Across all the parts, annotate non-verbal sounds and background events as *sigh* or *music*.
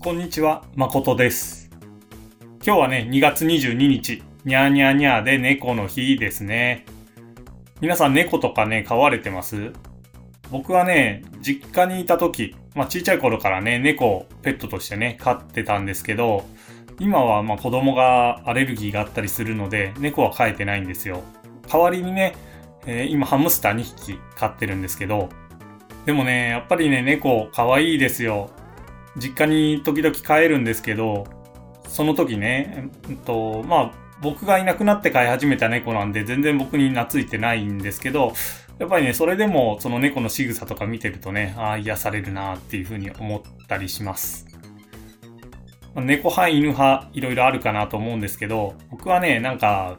こんにちは、まことです。今日はね、2月22日、にゃーにゃーにゃーで猫の日ですね。皆さん猫とかね、飼われてます？僕はね、実家にいた時、まあ小さい頃からね、猫をペットとしてね、飼ってたんですけど、今はまあ子供がアレルギーがあったりするので、猫は飼えてないんですよ。代わりにね、えー今ハムスター2匹飼ってるんですけど、でもね、やっぱりね、猫可愛いですよ。実家に時々帰るんですけど、その時ね、えっと、まあ、僕がいなくなって飼い始めた猫なんで全然僕に懐いてないんですけど、やっぱりね、それでもその猫の仕草とか見てるとね、ああ、癒されるなっていうふうに思ったりします。猫派、犬派、いろいろあるかなと思うんですけど、僕はね、なんか、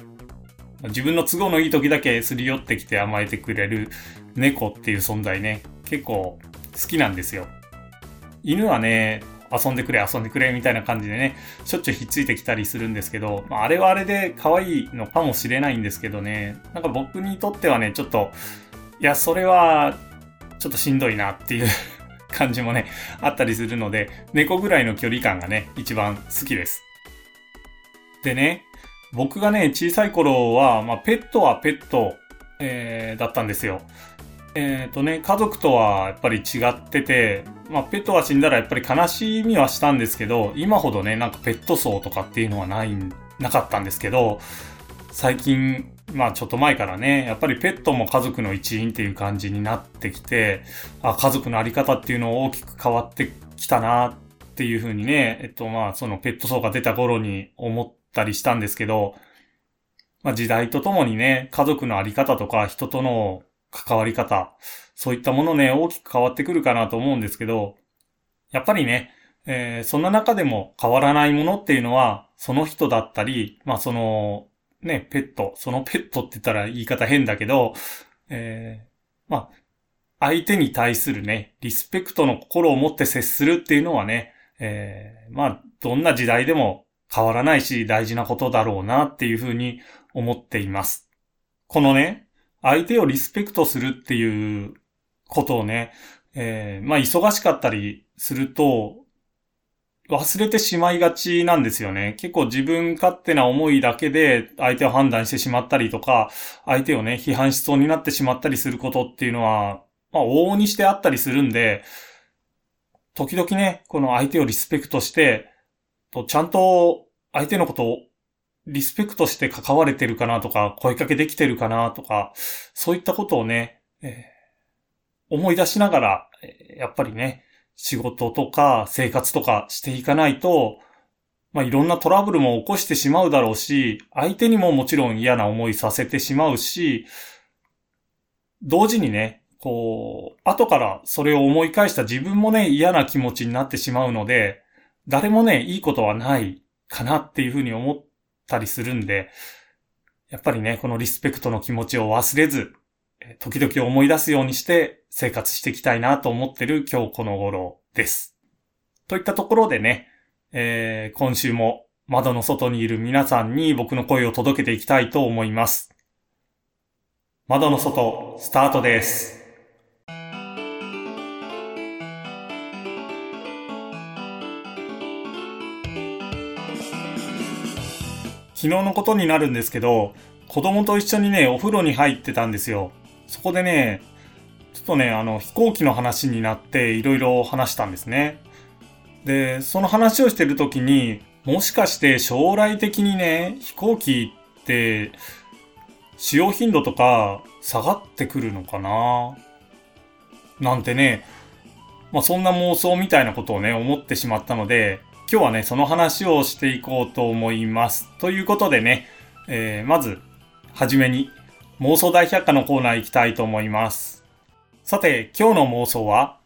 自分の都合のいい時だけすり寄ってきて甘えてくれる猫っていう存在ね、結構好きなんですよ。犬はね、遊んでくれ遊んでくれみたいな感じでね、しょっちゅうひっついてきたりするんですけど、まあ、あれはあれで可愛いのかもしれないんですけどね、なんか僕にとってはね、ちょっと、いや、それは、ちょっとしんどいなっていう *laughs* 感じもね、あったりするので、猫ぐらいの距離感がね、一番好きです。でね、僕がね、小さい頃は、まあ、ペットはペット、えーだったんですよ。えっ、とね、家族とはやっぱり違ってて、まあ、ペットが死んだらやっぱり悲しみはしたんですけど、今ほどね、なんかペット層とかっていうのはない、なかったんですけど、最近、まあちょっと前からね、やっぱりペットも家族の一員っていう感じになってきて、あ家族のあり方っていうのを大きく変わってきたなっていうふうにね、えっとまあそのペット層が出た頃に思ったりしたんですけど、まあ時代とともにね、家族のあり方とか人との関わり方、そういったものね、大きく変わってくるかなと思うんですけど、やっぱりね、えーそんな中でも変わらないものっていうのは、その人だったり、まあその、ね、ペット、そのペットって言ったら言い方変だけど、えーまあ、相手に対するね、リスペクトの心を持って接するっていうのはね、えーまあ、どんな時代でも変わらないし大事なことだろうなっていうふうに思っています。このね、相手をリスペクトするっていうことをね、えーまあ忙しかったりすると、忘れてしまいがちなんですよね。結構自分勝手な思いだけで相手を判断してしまったりとか、相手をね、批判しそうになってしまったりすることっていうのは、まあ往々にしてあったりするんで、時々ね、この相手をリスペクトして、とちゃんと相手のことをリスペクトして関われてるかなとか、声かけできてるかなとか、そういったことをね、えー思い出しながら、やっぱりね、仕事とか生活とかしていかないと、まあ、いろんなトラブルも起こしてしまうだろうし、相手にももちろん嫌な思いさせてしまうし、同時にね、こう、後からそれを思い返した自分もね、嫌な気持ちになってしまうので、誰もね、いいことはないかなっていうふうに思ったりするんで、やっぱりね、このリスペクトの気持ちを忘れず、時々思い出すようにして生活していきたいなと思ってる今日この頃です。といったところでね、えー今週も窓の外にいる皆さんに僕の声を届けていきたいと思います。窓の外、スタートです。昨日のことになるんですけど、子供と一緒にね、お風呂に入ってたんですよ。そこでね、ちょっとね、あの、飛行機の話になっていろいろ話したんですね。で、その話をしてるときに、もしかして将来的にね、飛行機って、使用頻度とか下がってくるのかな？なんてね、まあそんな妄想みたいなことをね、思ってしまったので、今日はね、その話をしていこうと思います。ということでね、えーまず、はじめに、妄想大百科のコーナー行きたいと思います。さて、今日の妄想は、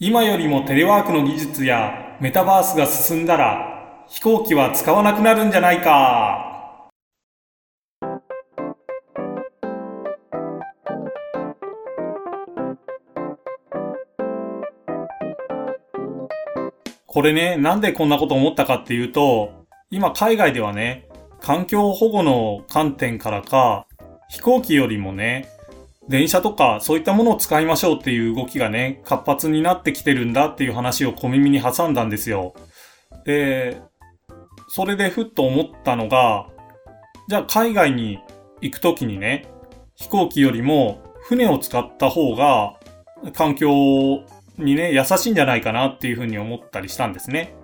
今よりもテレワークの技術やメタバースが進んだら、飛行機は使わなくなるんじゃないか。これね、なんでこんなこと思ったかっていうと、今海外ではね、環境保護の観点からか、飛行機よりもね、電車とかそういったものを使いましょうっていう動きがね、活発になってきてるんだっていう話を小耳に挟んだんですよ。で、それでふっと思ったのが、じゃあ海外に行くときにね、飛行機よりも船を使った方が環境にね、優しいんじゃないかなっていうふうに思ったりしたんですね。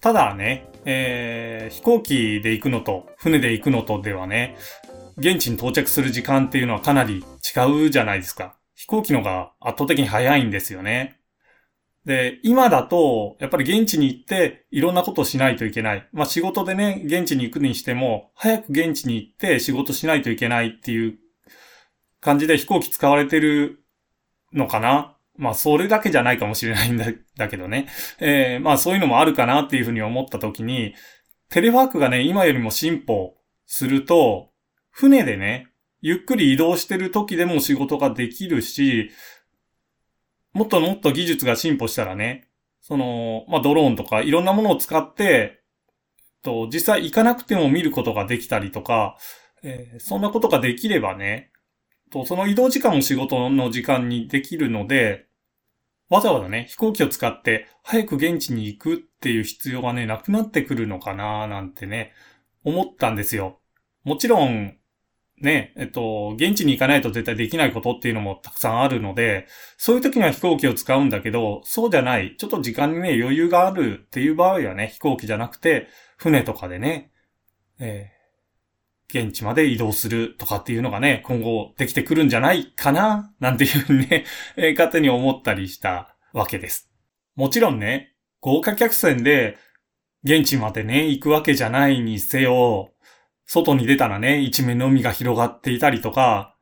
ただね、えー、飛行機で行くのと船で行くのとではね、現地に到着する時間っていうのはかなり違うじゃないですか。飛行機のが圧倒的に早いんですよね。で、今だと、やっぱり現地に行っていろんなことをしないといけない。まあ仕事でね、現地に行くにしても、早く現地に行って仕事しないといけないっていう感じで飛行機使われてるのかなまあそれだけじゃないかもしれないんだ *laughs* だけどね。えー、まあそういうのもあるかなっていうふうに思った時に、テレワークがね、今よりも進歩すると、船でね、ゆっくり移動してる時でも仕事ができるし、もっともっと技術が進歩したらね、その、まあ、ドローンとかいろんなものを使って、と、実際行かなくても見ることができたりとか、えー、そんなことができればね、と、その移動時間も仕事の時間にできるので、わざわざね、飛行機を使って早く現地に行くっていう必要がね、なくなってくるのかななんてね、思ったんですよ。もちろん、ね、えっと、現地に行かないと絶対できないことっていうのもたくさんあるので、そういう時には飛行機を使うんだけど、そうじゃない、ちょっと時間にね、余裕があるっていう場合はね、飛行機じゃなくて、船とかでね、えー、現地まで移動するとかっていうのがね、今後できてくるんじゃないかななんていうふうにね、*laughs* 勝手に思ったりしたわけです。もちろんね、豪華客船で現地までね、行くわけじゃないにせよ、外に出たらね、一面の海が広がっていたりとか、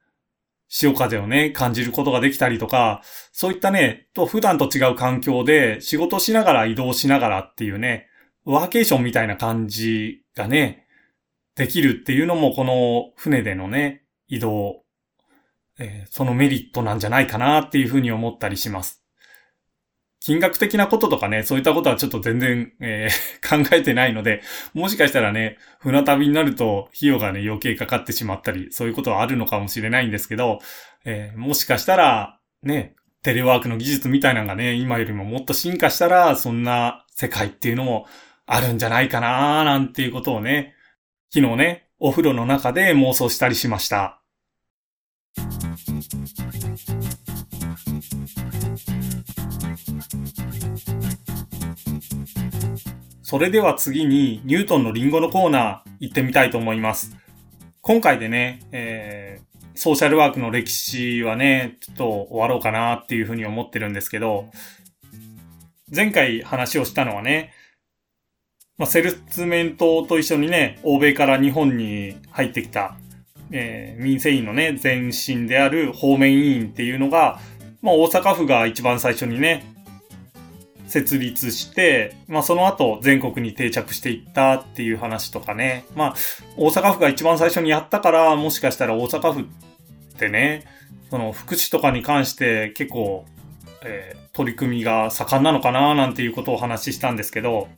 潮風をね、感じることができたりとか、そういったね、と普段と違う環境で仕事しながら移動しながらっていうね、ワーケーションみたいな感じがね、できるっていうのもこの船でのね、移動、えー、そのメリットなんじゃないかなっていうふうに思ったりします。金額的なこととかね、そういったことはちょっと全然、えー、*laughs* 考えてないので、もしかしたらね、船旅になると費用がね、余計かかってしまったり、そういうことはあるのかもしれないんですけど、えー、もしかしたら、ね、テレワークの技術みたいなのがね、今よりももっと進化したら、そんな世界っていうのもあるんじゃないかなーなんていうことをね、昨日ね、お風呂の中で妄想したりしました。それでは次にニュートンのリンゴのコーナー行ってみたいと思います。今回でね、えー、ソーシャルワークの歴史はね、ちょっと終わろうかなっていうふうに思ってるんですけど、前回話をしたのはね、まあ、セルツメントと一緒にね、欧米から日本に入ってきた、えー、民生委員のね、前身である方面委員っていうのが、まあ、大阪府が一番最初にね、設立して、まあその後全国に定着していったっていう話とかね。まあ大阪府が一番最初にやったから、もしかしたら大阪府ってね、その福祉とかに関して結構、えー、取り組みが盛んなのかななんていうことをお話ししたんですけど、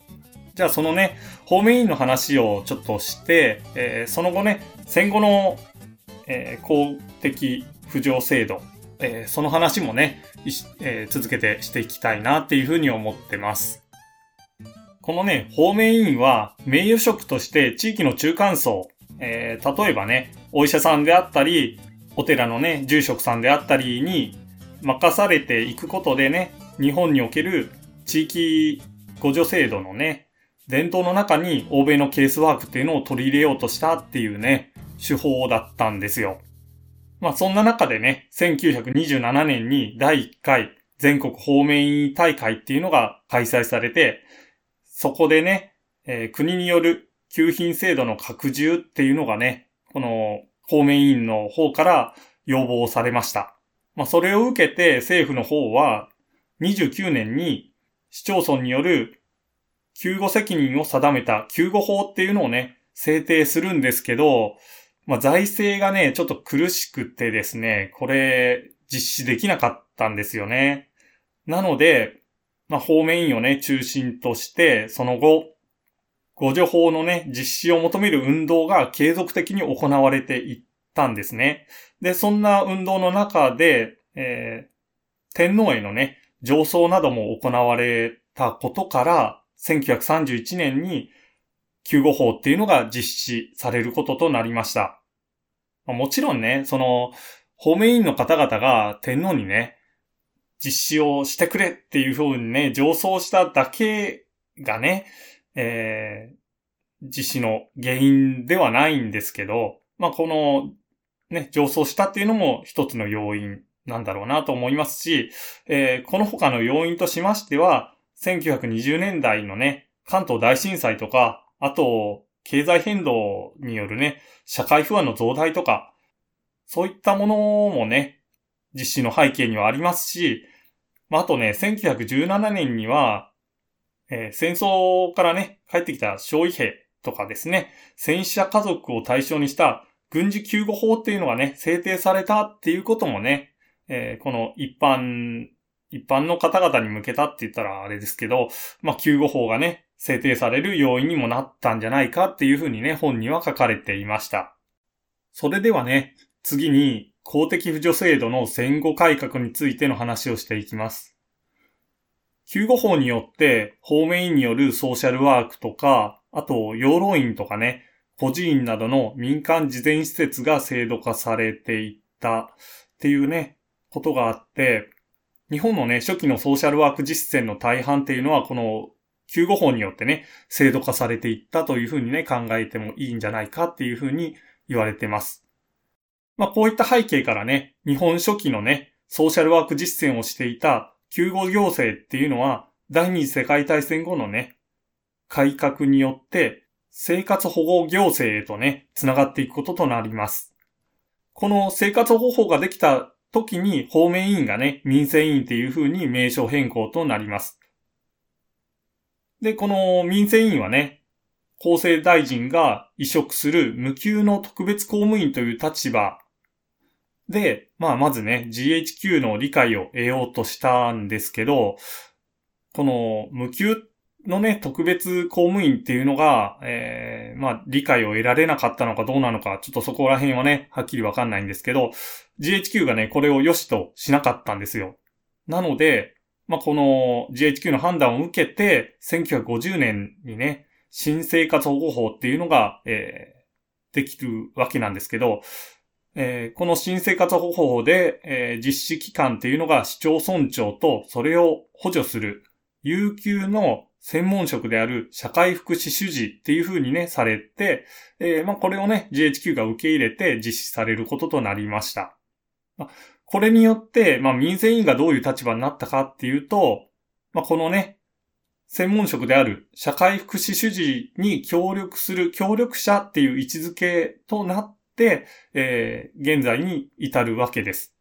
じゃあそのね、方面委員の話をちょっとして、えー、その後ね、戦後の、えー、公的扶助制度、えー、その話もね、え、続けてしていきたいなっていうふうに思ってます。このね、方面委員は名誉職として地域の中間層、え、例えばね、お医者さんであったり、お寺のね、住職さんであったりに任されていくことでね、日本における地域互助制度のね、伝統の中に欧米のケースワークっていうのを取り入れようとしたっていうね、手法だったんですよ。まあそんな中でね、1927年に第1回全国方面委員大会っていうのが開催されて、そこでね、えー、国による給品制度の拡充っていうのがね、この方面委員の方から要望されました。まあそれを受けて政府の方は29年に市町村による救護責任を定めた救護法っていうのをね、制定するんですけど、まあ、財政がね、ちょっと苦しくてですね、これ、実施できなかったんですよね。なので、まあ、方面員をね、中心として、その後、互助法のね、実施を求める運動が継続的に行われていったんですね。で、そんな運動の中で、えー、天皇へのね、上層なども行われたことから、1931年に救護法っていうのが実施されることとなりました。もちろんね、その、法務員の方々が天皇にね、実施をしてくれっていう風にね、上層しただけがね、えー、実施の原因ではないんですけど、まあ、この、ね、上層したっていうのも一つの要因なんだろうなと思いますし、えー、この他の要因としましては、1920年代のね、関東大震災とか、あと、経済変動によるね、社会不安の増大とか、そういったものもね、実施の背景にはありますし、まあ、とね、1917年には、えー、戦争からね、帰ってきた少尉兵とかですね、戦死者家族を対象にした軍事救護法っていうのがね、制定されたっていうこともね、えー、この一般、一般の方々に向けたって言ったらあれですけど、まあ、救護法がね、制定される要因にもなったんじゃないかっていうふうにね、本には書かれていました。それではね、次に公的扶助制度の戦後改革についての話をしていきます。救護法によって法務員によるソーシャルワークとか、あと養老院とかね、孤児院などの民間事前施設が制度化されていったっていうね、ことがあって、日本のね、初期のソーシャルワーク実践の大半っていうのは、この救護法によってね、制度化されていったというふうにね、考えてもいいんじゃないかっていうふうに言われてます。まあ、こういった背景からね、日本初期のね、ソーシャルワーク実践をしていた救護行政っていうのは、第二次世界大戦後のね、改革によって生活保護行政へとね、繋がっていくこととなります。この生活保護法ができた時に法面委員がね、民生委員っていう風に名称変更となります。で、この民生委員はね、厚生大臣が移植する無給の特別公務員という立場で、まあまずね、GHQ の理解を得ようとしたんですけど、この無給っのね、特別公務員っていうのが、えー、まあ、理解を得られなかったのかどうなのか、ちょっとそこら辺はね、はっきりわかんないんですけど、GHQ がね、これを良しとしなかったんですよ。なので、まあ、この GHQ の判断を受けて、1950年にね、新生活保護法っていうのが、えー、できるわけなんですけど、えー、この新生活保護法で、えー、実施機関っていうのが市町村長とそれを補助する有給の専門職である社会福祉主事っていう風にね、されて、えー、まあ、これをね、GHQ が受け入れて実施されることとなりました。まあ、これによって、まあ、民生委員がどういう立場になったかっていうと、まあ、このね、専門職である社会福祉主事に協力する協力者っていう位置づけとなって、えー、現在に至るわけです。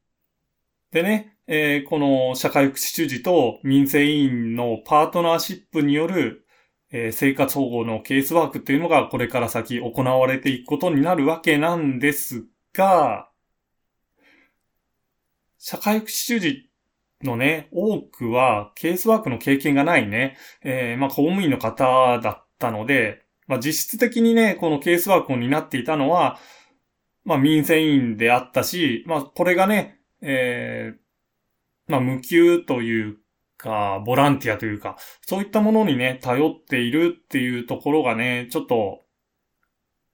でね、えー、この社会福祉主事と民生委員のパートナーシップによる、えー、生活保護のケースワークっていうのがこれから先行われていくことになるわけなんですが、社会福祉主事のね、多くはケースワークの経験がないね、えー、まあ公務員の方だったので、まあ実質的にね、このケースワークを担っていたのは、まあ民生委員であったし、まあこれがね、えー、まあ、無給というか、ボランティアというか、そういったものにね、頼っているっていうところがね、ちょっと、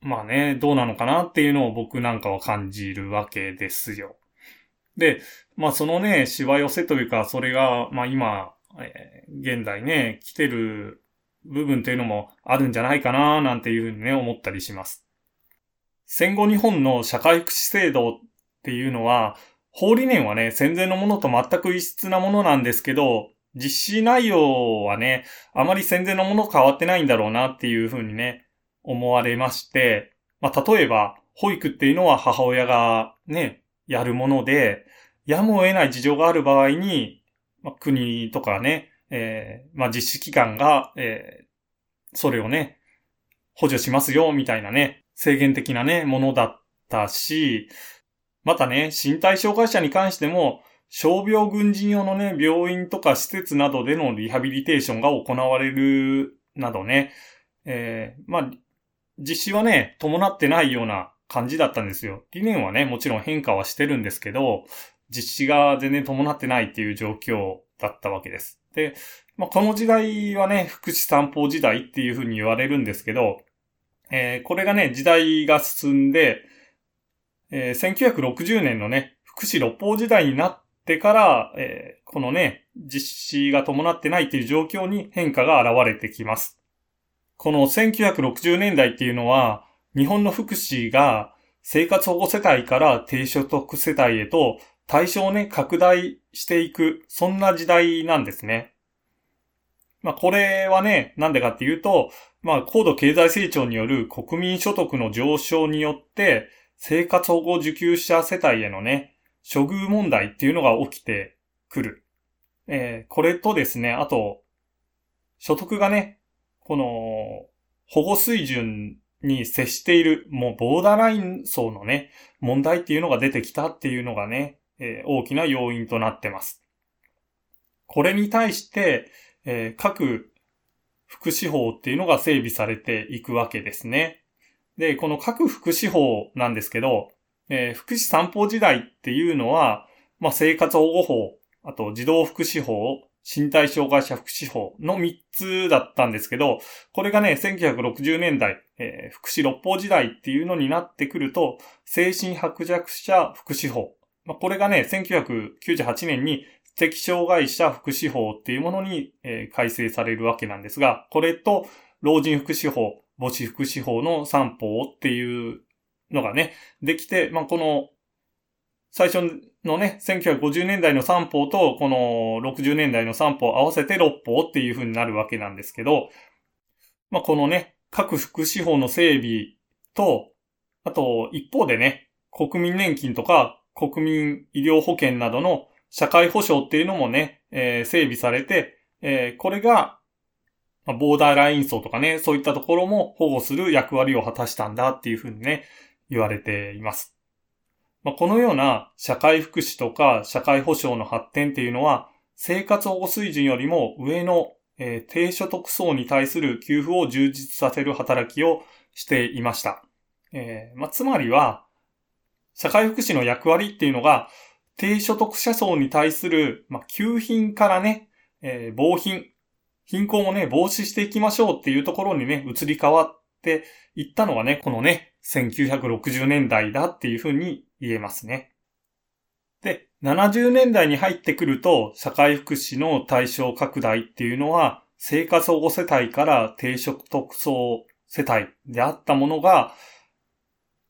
まあね、どうなのかなっていうのを僕なんかは感じるわけですよ。で、まあそのね、しわ寄せというか、それが、まあ今、えー、現代ね、来てる部分っていうのもあるんじゃないかななんていうふうにね、思ったりします。戦後日本の社会福祉制度っていうのは、法理念はね、戦前のものと全く異質なものなんですけど、実施内容はね、あまり戦前のもの変わってないんだろうなっていうふうにね、思われまして、まあ、例えば、保育っていうのは母親がね、やるもので、やむを得ない事情がある場合に、まあ、国とかね、えー、まあ、実施機関が、えー、それをね、補助しますよ、みたいなね、制限的なね、ものだったし、またね、身体障害者に関しても、傷病軍人用のね、病院とか施設などでのリハビリテーションが行われるなどね、えー、まあ、実施はね、伴ってないような感じだったんですよ。理念はね、もちろん変化はしてるんですけど、実施が全然伴ってないっていう状況だったわけです。で、まあ、この時代はね、福祉散歩時代っていうふうに言われるんですけど、えー、これがね、時代が進んで、えー、1960年のね、福祉六法時代になってから、えー、このね、実施が伴ってないっていう状況に変化が現れてきます。この1960年代っていうのは、日本の福祉が生活保護世帯から低所得世帯へと対象をね、拡大していく、そんな時代なんですね。まあ、これはね、なんでかっていうと、まあ、高度経済成長による国民所得の上昇によって、生活保護受給者世帯へのね、処遇問題っていうのが起きてくる。えー、これとですね、あと、所得がね、この、保護水準に接している、もうボーダーライン層のね、問題っていうのが出てきたっていうのがね、えー、大きな要因となってます。これに対して、えー、各福祉法っていうのが整備されていくわけですね。で、この各福祉法なんですけど、えー、福祉散歩時代っていうのは、まあ、生活保護法、あと児童福祉法、身体障害者福祉法の3つだったんですけど、これがね、1960年代、えー、福祉六法時代っていうのになってくると、精神薄弱者福祉法。まあ、これがね、1998年に知的障害者福祉法っていうものに、えー、改正されるわけなんですが、これと老人福祉法、母子福祉法の三法っていうのがね、できて、まあ、この、最初のね、1950年代の三法と、この60年代の三法合わせて六法っていう風になるわけなんですけど、まあ、このね、各福祉法の整備と、あと、一方でね、国民年金とか国民医療保険などの社会保障っていうのもね、えー、整備されて、えー、これがまあ、ボーダーライン層とかね、そういったところも保護する役割を果たしたんだっていうふうにね、言われています。まあ、このような社会福祉とか社会保障の発展っていうのは、生活保護水準よりも上の、えー、低所得層に対する給付を充実させる働きをしていました。えーまあ、つまりは、社会福祉の役割っていうのが、低所得者層に対する、まあ、給品からね、えー、防品、貧困をね、防止していきましょうっていうところにね、移り変わっていったのがね、このね、1960年代だっていうふうに言えますね。で、70年代に入ってくると、社会福祉の対象拡大っていうのは、生活保護世帯から低所得層世帯であったものが、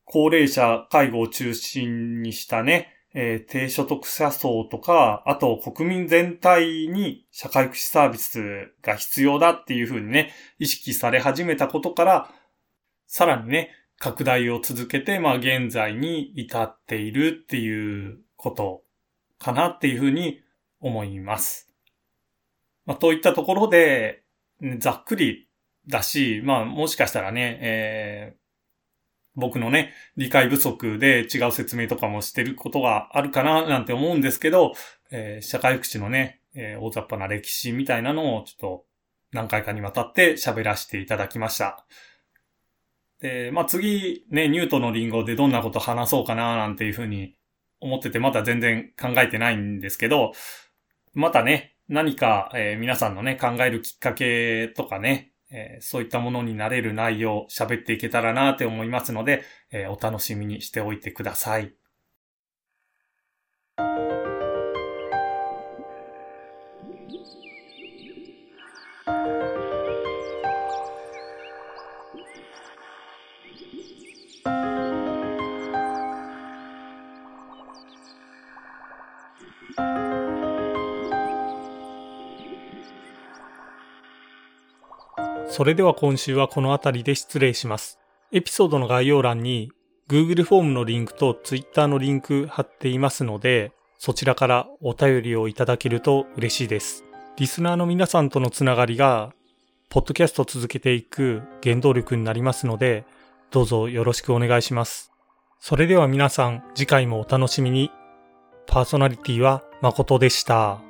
高齢者介護を中心にしたね、えー、低所得者層とか、あと国民全体に社会福祉サービスが必要だっていうふうにね、意識され始めたことから、さらにね、拡大を続けて、まあ現在に至っているっていうことかなっていうふうに思います。まあ、といったところで、ざっくりだし、まあもしかしたらね、え、僕のね、理解不足で違う説明とかもしてることがあるかななんて思うんですけど、えー、社会福祉のね、えー、大雑把な歴史みたいなのをちょっと何回かにわたって喋らせていただきました。で、まあ、次ね、ニュートのリンゴでどんなこと話そうかななんていうふうに思っててまだ全然考えてないんですけど、またね、何か、えー、皆さんのね、考えるきっかけとかね、えー、そういったものになれる内容喋っていけたらなって思いますので、えー、お楽しみにしておいてください。それでは今週はこの辺りで失礼します。エピソードの概要欄に Google フォームのリンクと Twitter のリンク貼っていますので、そちらからお便りをいただけると嬉しいです。リスナーの皆さんとのつながりが、ポッドキャスト続けていく原動力になりますので、どうぞよろしくお願いします。それでは皆さん、次回もお楽しみに。パーソナリティは誠でした。